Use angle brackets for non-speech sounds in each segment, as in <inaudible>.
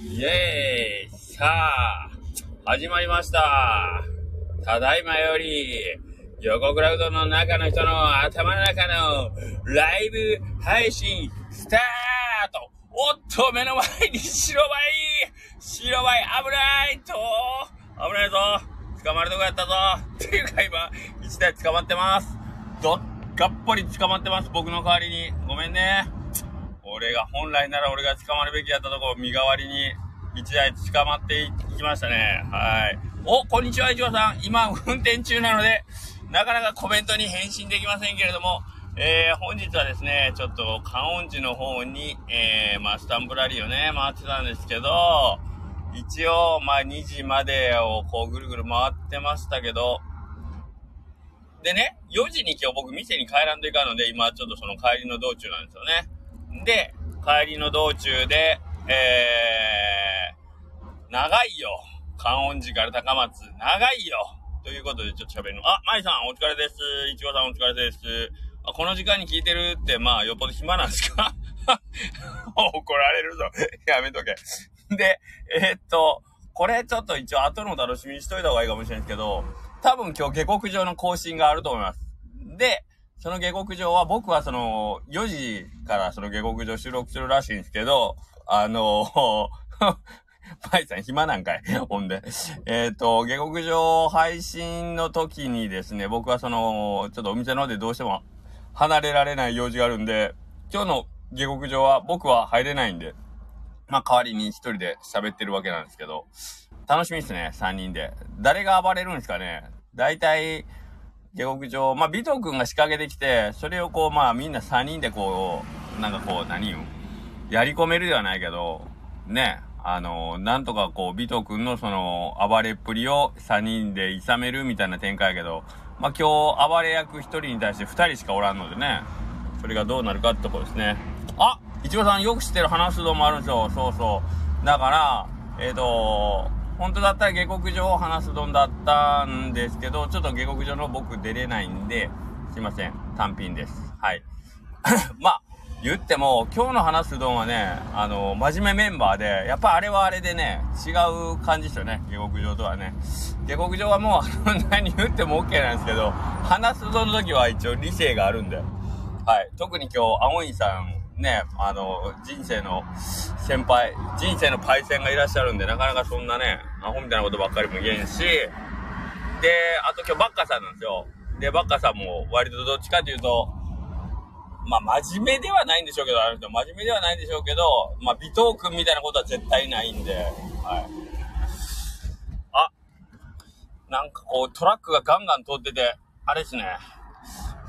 イエーイさあ、始まりました。ただいまより、ヨコクラうどんの中の人の頭の中のライブ配信スタートおっと、目の前に白バイ白バイ危ないと危ないぞ捕まるとこやったぞっていうか今、一台捕まってます。どっがっぽり捕まってます、僕の代わりに。ごめんね。俺が、本来なら俺が捕まるべきやったところ、身代わりに一台捕まっていきましたね。はい。お、こんにちは、一応さん。今、運転中なので、なかなかコメントに返信できませんけれども、えー、本日はですね、ちょっと、観音寺の方に、えー、まあ、スタンプラリーをね、回ってたんですけど、一応、まあ、2時までをこう、ぐるぐる回ってましたけど、でね、4時に今日僕店に帰らんといかんので、今ちょっとその帰りの道中なんですよね。で、帰りの道中で、えー、長いよ。観音寺から高松、長いよ。ということでちょっと喋るの。あ、舞さんお疲れです。いちごさんお疲れです。あ、この時間に聞いてるって、まあ、よっぽど暇なんですか？<laughs> 怒られるぞ。やめとけ。で、えー、っと、これちょっと一応後の楽しみにしといた方がいいかもしれないですけど、多分今日下克上の更新があると思います。で、その下克上は僕はその4時からその下克上収録するらしいんですけど、あの <laughs> パイさん暇なんかい？<laughs> ほんで。えっ、と、下克上配信の時にですね、僕はその、ちょっとお店の方でどうしても離れられない用事があるんで、今日の下克上は僕は入れないんで、まあ代わりに一人で喋ってるわけなんですけど、楽しみですね、三人で。誰が暴れるんですかね大体、下克上、まあ、尾藤くんが仕掛けてきて、それをこう、まあ、みんな三人でこう、なんかこう、何よ？やり込めるではないけど、ね、あの、なんとかこう、尾藤くんのその、暴れっぷりを三人で諌めるみたいな展開やけど、まあ、今日、暴れ役一人に対して二人しかおらんのでね、それがどうなるかってとこですね。あいちごさんよく知ってる話すどもあるんですよ。そうそう。だから、えっ、と本当だったら下克上を話すどんだったんですけど、ちょっと下克上の僕出れないんで、すいません。単品です。はい。<coughs> まあ、言っても、今日の話すどんはね、あの、真面目メンバーで、やっぱあれはあれでね、違う感じですよね。下克上とはね。下克上はもう、<laughs> 何言っても OK なんですけど、話すどんの時は一応理性があるんで。はい。特に今日、青いさん、ね、あの、人生の先輩、人生のパイセンがいらっしゃるんで、なかなかそんなね、アホみたいなことばっかりも言えんし、で、あと今日バッカさんなんですよ。で、バッカさんも割とどっちかというと、まあ真面目ではないんでしょうけど、あの人真面目ではないんでしょうけど、まあ美藤君みたいなことは絶対ないんで、はい。あ、なんかこうトラックがガンガン通ってて、あれですね。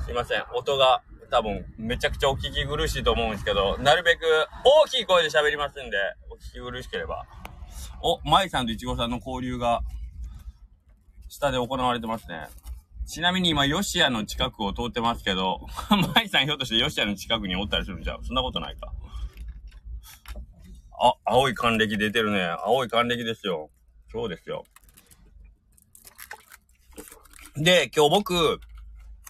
すいません、音が多分めちゃくちゃお聞き苦しいと思うんですけど、なるべく大きい声で喋りますんで、お聞き苦しければ。お、舞さんといちごさんの交流が、下で行われてますね。ちなみに今、ヨシアの近くを通ってますけど、<laughs> 舞さんひょっとしてヨシアの近くにおったりするんじゃう？そんなことないか。あ、青い還暦出てるね。青い還暦ですよ。そうですよ。で、今日僕、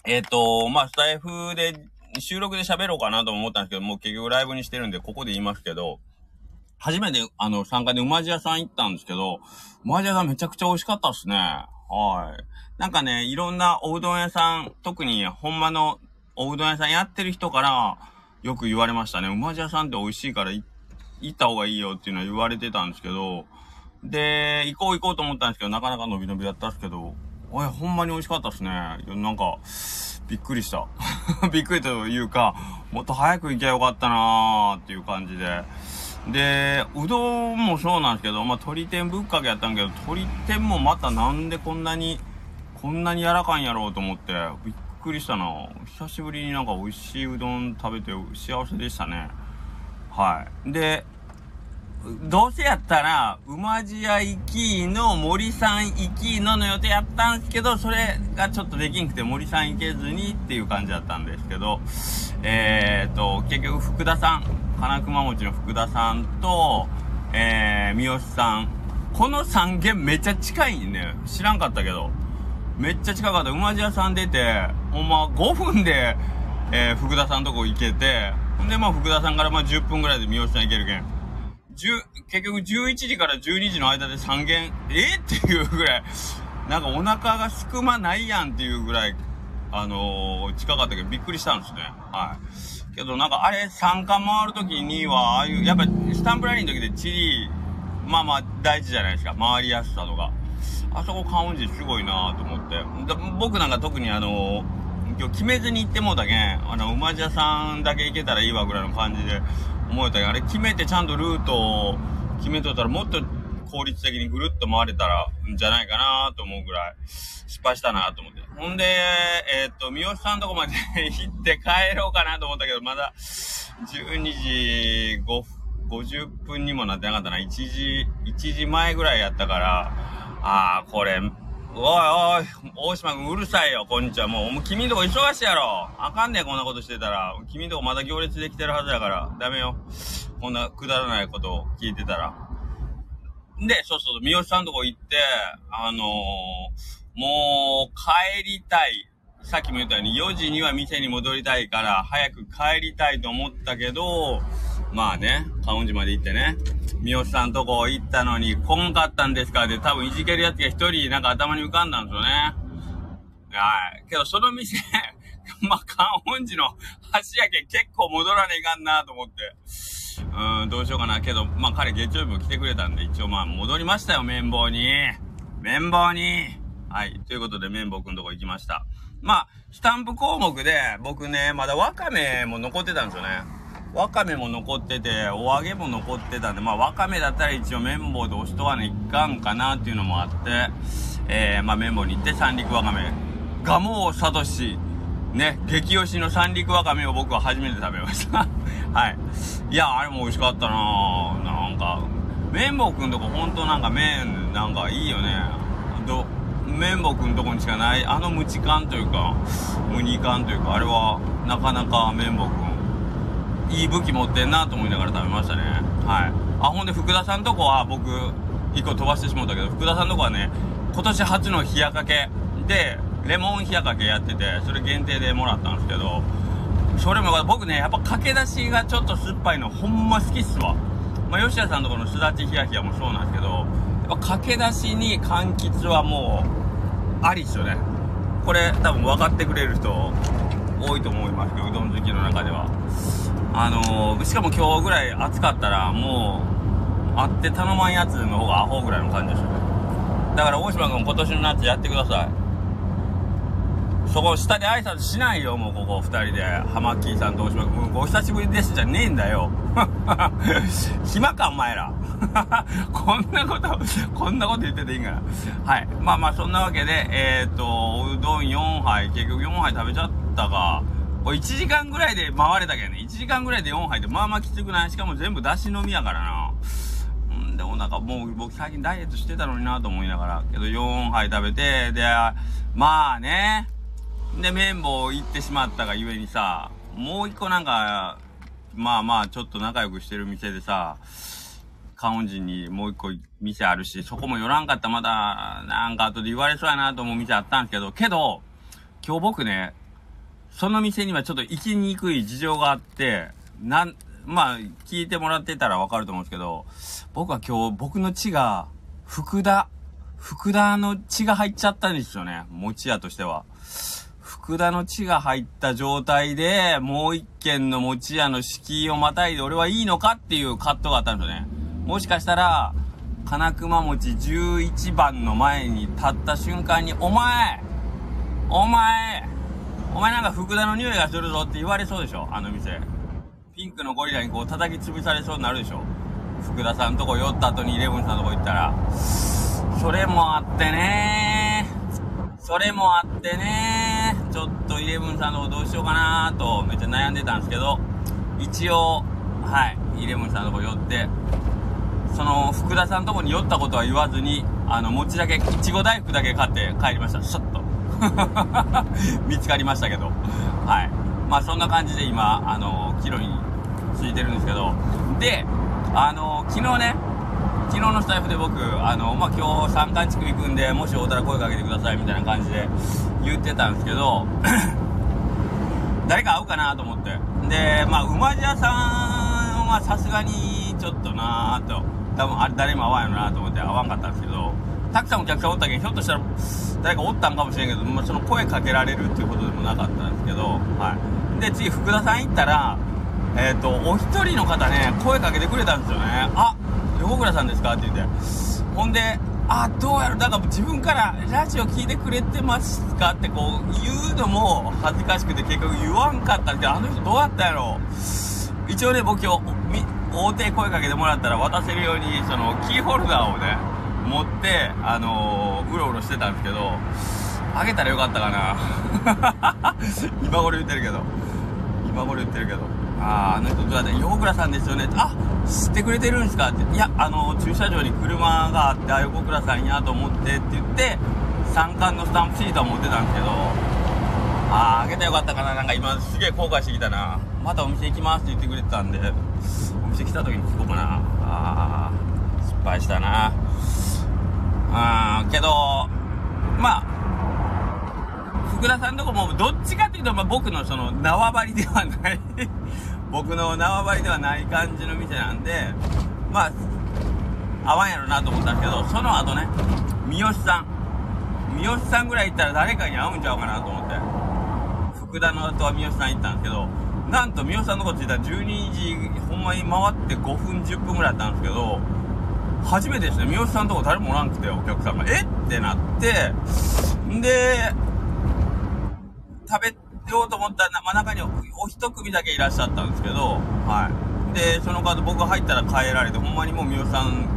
えっ、と、まあ、スタイフで、収録で喋ろうかなと思ったんですけど、もう結局ライブにしてるんで、ここで言いますけど、初めて、あの、参加で馬路屋さん行ったんですけど、馬路屋さんめちゃくちゃ美味しかったっすね。はい。なんかね、いろんなおうどん屋さん、特にほんまのおうどん屋さんやってる人から、よく言われましたね。馬路屋さんって美味しいから行った方がいいよっていうのは言われてたんですけど、で、行こう行こうと思ったんですけど、なかなか伸び伸びだったんですけど、おい、ほんまに美味しかったっすね。なんか、びっくりした。<laughs> びっくりというか、もっと早く行きゃよかったなーっていう感じで。で、うどんもそうなんですけど、まあ、鶏天ぶっかけやったんけど、鶏天もまたなんでこんなに、こんなに柔らかいんやろうと思って、びっくりしたな久しぶりになんか美味しいうどん食べて幸せでしたね。はい。で、どうせやったら、馬路屋行きの森さん行きのの予定やったんですけど、それがちょっとできんくて森さん行けずにっていう感じだったんですけど、えーと、結局福田さん、金熊餅の福田さんと、えー、三好さん。この3軒めっちゃ近いね。知らんかったけど。めっちゃ近かった。馬路屋さん出て、ほんま5分で、えー、福田さんとこ行けて、でまあ福田さんからまあ10分ぐらいで三好さん行けるけん。結局11時から12時の間で3軒、え？<laughs> っていうぐらい、なんかお腹がすくまないやんっていうぐらい、あのー、近かったけどびっくりしたんですね。はい。けどなんかあれ3巻回るときには、ああいう、やっぱスタンプラリーの時でチリ、まあまあ大事じゃないですか。回りやすさとか。あそこカウンジすごいなと思って。僕なんか特にあのー今日決めずに行ってもうたけん、あの、馬茶さんだけ行けたらいいわぐらいの感じで思えたけん、あれ決めてちゃんとルートを決めとったらもっと効率的にぐるっと回れたらんじゃないかなと思うぐらい失敗したなと思って。ほんで、えー、っと、三好さんとこまで <laughs> 行って帰ろうかなと思ったけど、まだ12時5 50分にもなってなかったな。1時、1時前ぐらいやったから、ああ、これ、おいおい、大島君うるさいよ、こんにちは。もう、もう君んとこ忙しいやろ。あかんねえ、こんなことしてたら。君んとこまだ行列できてるはずやから、ダメよ。こんなくだらないことを聞いてたら。で、そうそう、三好さんとこ行って、あのー、もう、帰りたい。さっきも言ったように、4時には店に戻りたいから、早く帰りたいと思ったけど、まあね、観音寺まで行ってね、三好さんとこ行ったのに、こんかったんですか？で、多分いじけるやつが一人なんか頭に浮かんだんですよね。はい。けど、その店 <laughs> まあ、観音寺の橋やけ結構戻らねえかんなと思って。うん、どうしようかな。けど、まあ彼月曜日も来てくれたんで、一応まあ戻りましたよ、綿棒に。綿棒に。はい。ということで、綿棒くんとこ行きました。まあ、スタンプ項目で、僕ね、まだワカメも残ってたんですよね。わかめも残ってて、お揚げも残ってたんで、まあ、わかめだったら一応綿棒で押しとかねいかんかなっていうのもあって、えー、まあ、綿棒に行って三陸わかめ。ガモーサトシ、ね、激推しの三陸わかめを僕は初めて食べました。<laughs> はい。いや、あれも美味しかったななんか、綿棒くんとこほんとなんか麺、なんかいいよね。ど、綿棒くんとこにしかない、あのムチ感というか、ムニ感というか、あれは、なかなか綿棒くんいい武器持ってんなと思いながら食べましたね。はい。あ、ほんで福田さんとこは僕、一個飛ばしてしもったけど、福田さんとこはね、今年初の冷やかけで、レモン冷やかけやってて、それ限定でもらったんですけど、それも僕ね、やっぱ駆け出しがちょっと酸っぱいのほんま好きっすわ。まあ、吉田さんとこのすだち冷や冷やもそうなんですけど、やっぱ駆け出しに柑橘はもう、ありっすよね。これ多分分かってくれる人多いと思いますけど、うどん好きの中では。あのー、しかも今日ぐらい暑かったら、もう、会って頼まんやつの方がアホぐらいの感じですよね。だから大島君今年の夏やってください。そこ下で挨拶しないよ、もうここ二人で。ハマッキーさんと大島君、ご久しぶりですじゃねえんだよ。<laughs> 暇か、お前ら。<laughs> こんなこと、こんなこと言ってていいんかな。はい。まあまあ、そんなわけで、えっ、と、うどん4杯、結局4杯食べちゃったが、これ1時間ぐらいで回れたけどね。1時間ぐらいで4杯ってまあまあきつくない？しかも全部出し飲みやからな。うんでもなんかもう僕最近ダイエットしてたのになと思いながら。けど4杯食べて、で、まあね。で、綿棒行ってしまったがゆえにさ、もう一個なんか、まあまあちょっと仲良くしてる店でさ、観音寺にもう一個店あるし、そこも寄らんかったまだ、なんか後で言われそうやなと思う店あったんですけど、けど、今日僕ね、その店にはちょっと行きにくい事情があって、なん、まあ、聞いてもらってたらわかると思うんですけど、僕は今日、僕の血が、福田、福田の血が入っちゃったんですよね。餅屋としては。福田の血が入った状態で、もう一軒の餅屋の敷居をまたいで俺はいいのかっていう葛藤があったんですよね。もしかしたら、金熊餅11番の前に立った瞬間に、お前お前お前なんか福田の匂いがするぞって言われそうでしょ？あの店。ピンクのゴリラにこう叩き潰されそうになるでしょ？福田さんのとこ寄った後にイレブンさんのとこ行ったら。それもあってねそれもあってねちょっとイレブンさんのとこどうしようかなとめっちゃ悩んでたんですけど、一応、はい、イレブンさんのとこ寄って、その福田さんのとこに寄ったことは言わずに、あの、餅だけ、いちご大福だけ買って帰りました。シャッと。<laughs> 見つかりましたけど。はい。まあそんな感じで今、あの、キロについてるんですけど。で、あの、昨日ね、昨日のスタイフで僕、あの、まあ今日山間地区行くんで、もし会うたら声かけてくださいみたいな感じで言ってたんですけど、誰か会うかなと思って。で、まあ馬茶さんはさすがに、ちょっとなーと、多分あれ誰も合わんよなと思って合わんかったんですけど、たくさんお客さんおったけど、ひょっとしたら誰かおったんかもしれんけど、まあ、その声かけられるっていうことでもなかったんですけど、はい。で、次福田さん行ったら、え、ー、と、お一人の方ね、声かけてくれたんですよね。あ、横倉さんですか？って言って。ほんで、あ、どうやろ、だから自分からラジオ聞いてくれてますか？ってこう言うのも恥ずかしくて結局言わんかったんで、あの人どうやったやろ？一応ね、僕今日、大手声かけてもらったら渡せるように、その、キーホルダーをね、持って、あのー、うろうろしてたんですけど、あげたらよかったかな。<laughs> 今頃言ってるけど。今頃言ってるけど。ああ、あの人どうやって、横倉さんですよね。あ、知ってくれてるんですかって。いや、あの、駐車場に車があって、あ、横倉さんやと思ってって言って、三冠のスタンプシートは持ってたんですけど、ああ、あげたらよかったかな。なんか今すげえ後悔してきたな。またお店行きますって言ってくれてたんで、お店来た時に聞こうかな。ああ、失敗したな。うん、けど、まあ、福田さんとこもどっちかっていうと、まあ、僕のその縄張りではない <laughs> 僕の縄張りではない感じの店なんで、まあ、合わんやろなと思ったんですけど、その後ね、三好さん。三好さんぐらい行ったら誰かに会うんちゃうかなと思って。福田の後は三好さん行ったんですけど、なんと三好さんのこと着いたら12時、ほんまに回って5分10分ぐらいだったんですけど、初めてですね、三好さんのとこ誰もおらんくて、お客さんが。え？ってなって、んで、食べようと思ったら、まあ、中にお一組だけいらっしゃったんですけど、はい。で、その方僕入ったら帰られて、ほんまにもう三好さん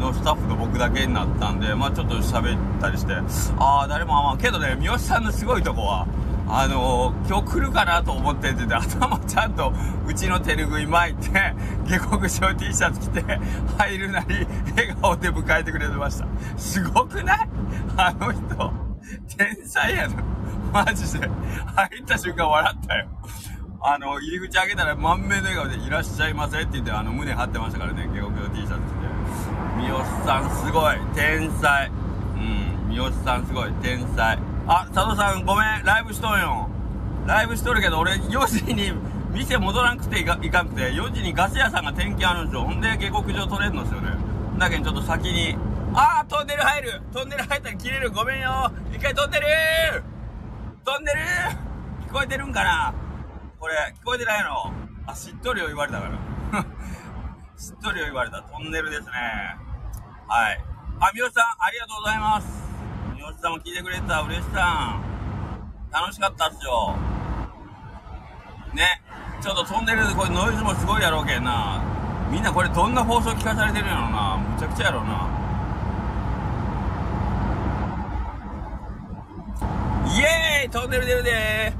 のスタッフと僕だけになったんで、まあちょっと喋ったりして、ああ、誰もあんま、けどね、三好さんのすごいとこは、あのー、今日来るかなと思ってて、頭ちゃんとうちの手拭い巻いて、下克上 T シャツ着て、入るなり、笑顔で迎えてくれてました。すごくない？あの人、天才やな。マジで。入った瞬間笑ったよ。あの、入り口開けたら満面の笑顔でいらっしゃいませって言って、あの、胸張ってましたからね、下克上 T シャツ着て。三好さんすごい。天才。うん、三好さんすごい。天才。あ、佐藤さんごめん、ライブしとんよ。ライブしとるけど、俺4時に店戻らんくていかいかんくて、4時にガス屋さんが点検あるんですよ。ほんで下克上取れるんですよね。だけどちょっと先に、あー、トンネル入るトンネル入ったら切れるごめんよ一回トンネルトンネル聞こえてるんかなこれ、聞こえてないのあ、しっとりを言われたから。<laughs> しっとりを言われた。トンネルですね。はい。あ、みよさん、ありがとうございます。さんも聞いてくれた。嬉しさん。楽しかったっすよ。ね。ちょっとトンネルでこれノイズもすごいやろうけんな。みんなこれどんな放送聞かされてるんやろな。むちゃくちゃやろうな。イエーイトンネル出るで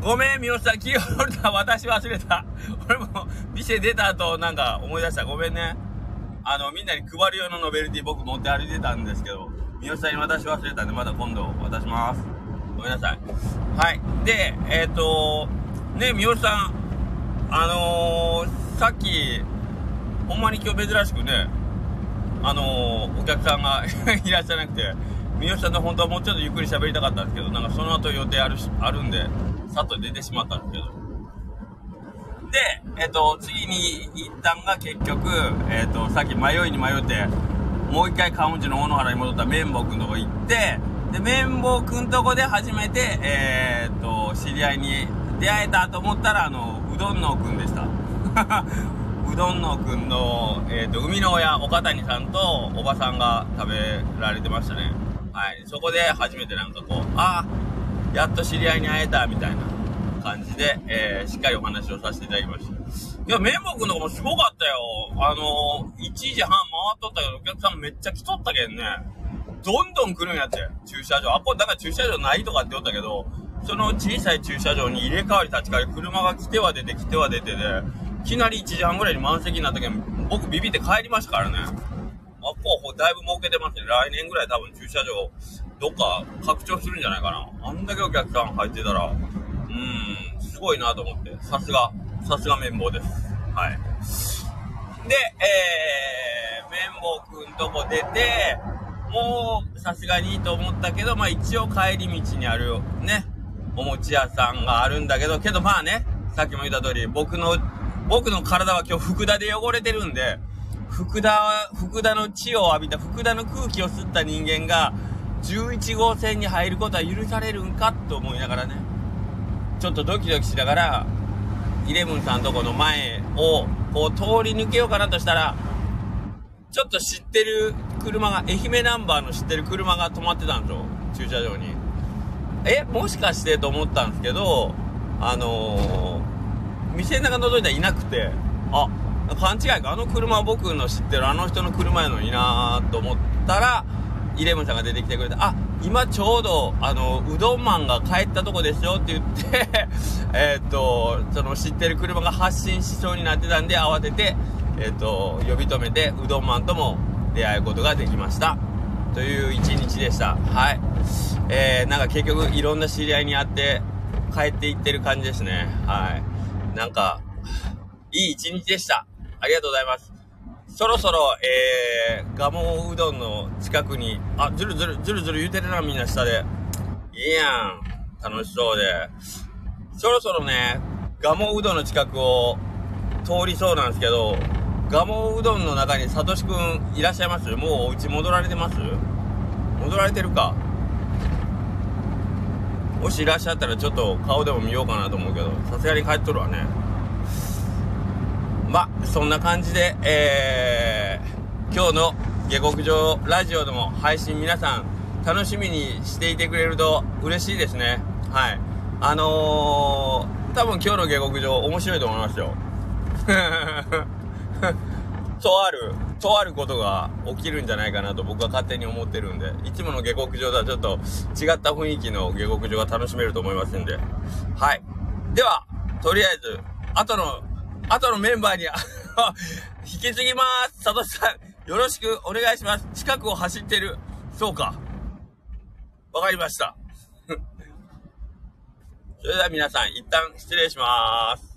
ーごめん、三好さん、キーホルダー私忘れた。<laughs> 俺も、店出た後、なんか思い出した。ごめんね。あの、みんなに配る用のノベルティ僕持って歩いてたんですけど、三好さんに渡し忘れたんで、また今度渡します。ごめんなさい。はい。で、えっ、ー、と、ね、三好さん、あのー、さっき、ほんまに今日珍しくね、あのー、お客さんが <laughs> いらっしゃらなくて、三好さんの本当はもうちょっとゆっくり喋りたかったんですけど、なんかその後予定あるし、あるんで、さっと出てしまったんですけど。で、えっ、と、次に行ったんが結局、えっ、と、さっき迷いに迷って、もう一回カウンジの大野原に戻った綿棒くんとこ行って、で、綿棒くんとこで初めて、えー、っと、知り合いに出会えたと思ったら、あの、うどんのくんでした。<laughs> うどんのくんの、えー、っと、海の親、岡谷さんとおばさんが食べられてましたね。はい。そこで初めてなんかこう、ああ、やっと知り合いに会えた、みたいな感じで、えー、しっかりお話をさせていただきました。いや、綿棒くんのもすごかったよ。あの、1時半回っとったけど、お客さんめっちゃ来とったけんね。どんどん来るんやって、駐車場。あ、これだから駐車場ないとかって言ったけど、その小さい駐車場に入れ替わり立ち替わり、車が来ては出て来ては出てで、いきなり1時半ぐらいに満席になったけん、僕ビビって帰りましたからね。あ、こう、だいぶ儲けてますね。来年ぐらい多分駐車場、どっか拡張するんじゃないかな。あんだけお客さん入ってたら、うーん、すごいなと思って。さすが、さすが綿棒です。はい。で、えー、綿棒くんとこ出て、もう、さすがにいいと思ったけど、まあ一応帰り道にあるね、お餅屋さんがあるんだけど、けどまあね、さっきも言った通り、僕の僕の体は今日福田で汚れてるんで、福田、福田の血を浴びた、福田の空気を吸った人間が、11号線に入ることは許されるんかと思いながらね、ちょっとドキドキしながら、イレブンさんとこの前を、こう通り抜けようかなとしたら、ちょっと知ってる車が、愛媛ナンバーの知ってる車が止まってたんですよ。駐車場に。え、もしかしてと思ったんですけど、あのー、店の中覗いたらいなくて、あ、勘違いか。あの車僕の知ってるあの人の車やのになーと思ったら、イレブンさんが出てきてくれて、あ、今ちょうど、あの、うどんマンが帰ったとこですよって言って <laughs> えっと、その知ってる車が発進しそうになってたんで、慌てて、えっ、と、呼び止めて、うどんマンとも出会うことができました。という一日でした。はい。えー、なんか結局いろんな知り合いに会って帰っていってる感じですね。はい。なんか、いい一日でした。ありがとうございます。そろそろ、えー、ガモうどんの近くに、あ、ずるずる、ずるずる言うてるな、みんな下で。いいやん。楽しそうで。そろそろね、ガモうどんの近くを通りそうなんですけど、ガモうどんの中にサトシくんいらっしゃいます？もうお家戻られてます？戻られてるか？もしいらっしゃったらちょっと顔でも見ようかなと思うけど、さすがに帰っとるわね。まあ、そんな感じで、えー、今日の下克上ラジオでも配信皆さん楽しみにしていてくれると嬉しいですね。はい。あのー、多分今日の下克上面白いと思いますよ。<laughs> とある、とあることが起きるんじゃないかなと僕は勝手に思ってるんで、いつもの下克上とはちょっと違った雰囲気の下克上が楽しめると思いますんで。はい。では、とりあえず、後のあとのメンバーに <laughs> 引き継ぎまーす。サトシさん、よろしくお願いします。近くを走ってる。そうか。わかりました。<laughs> それでは皆さん、一旦失礼しまーす。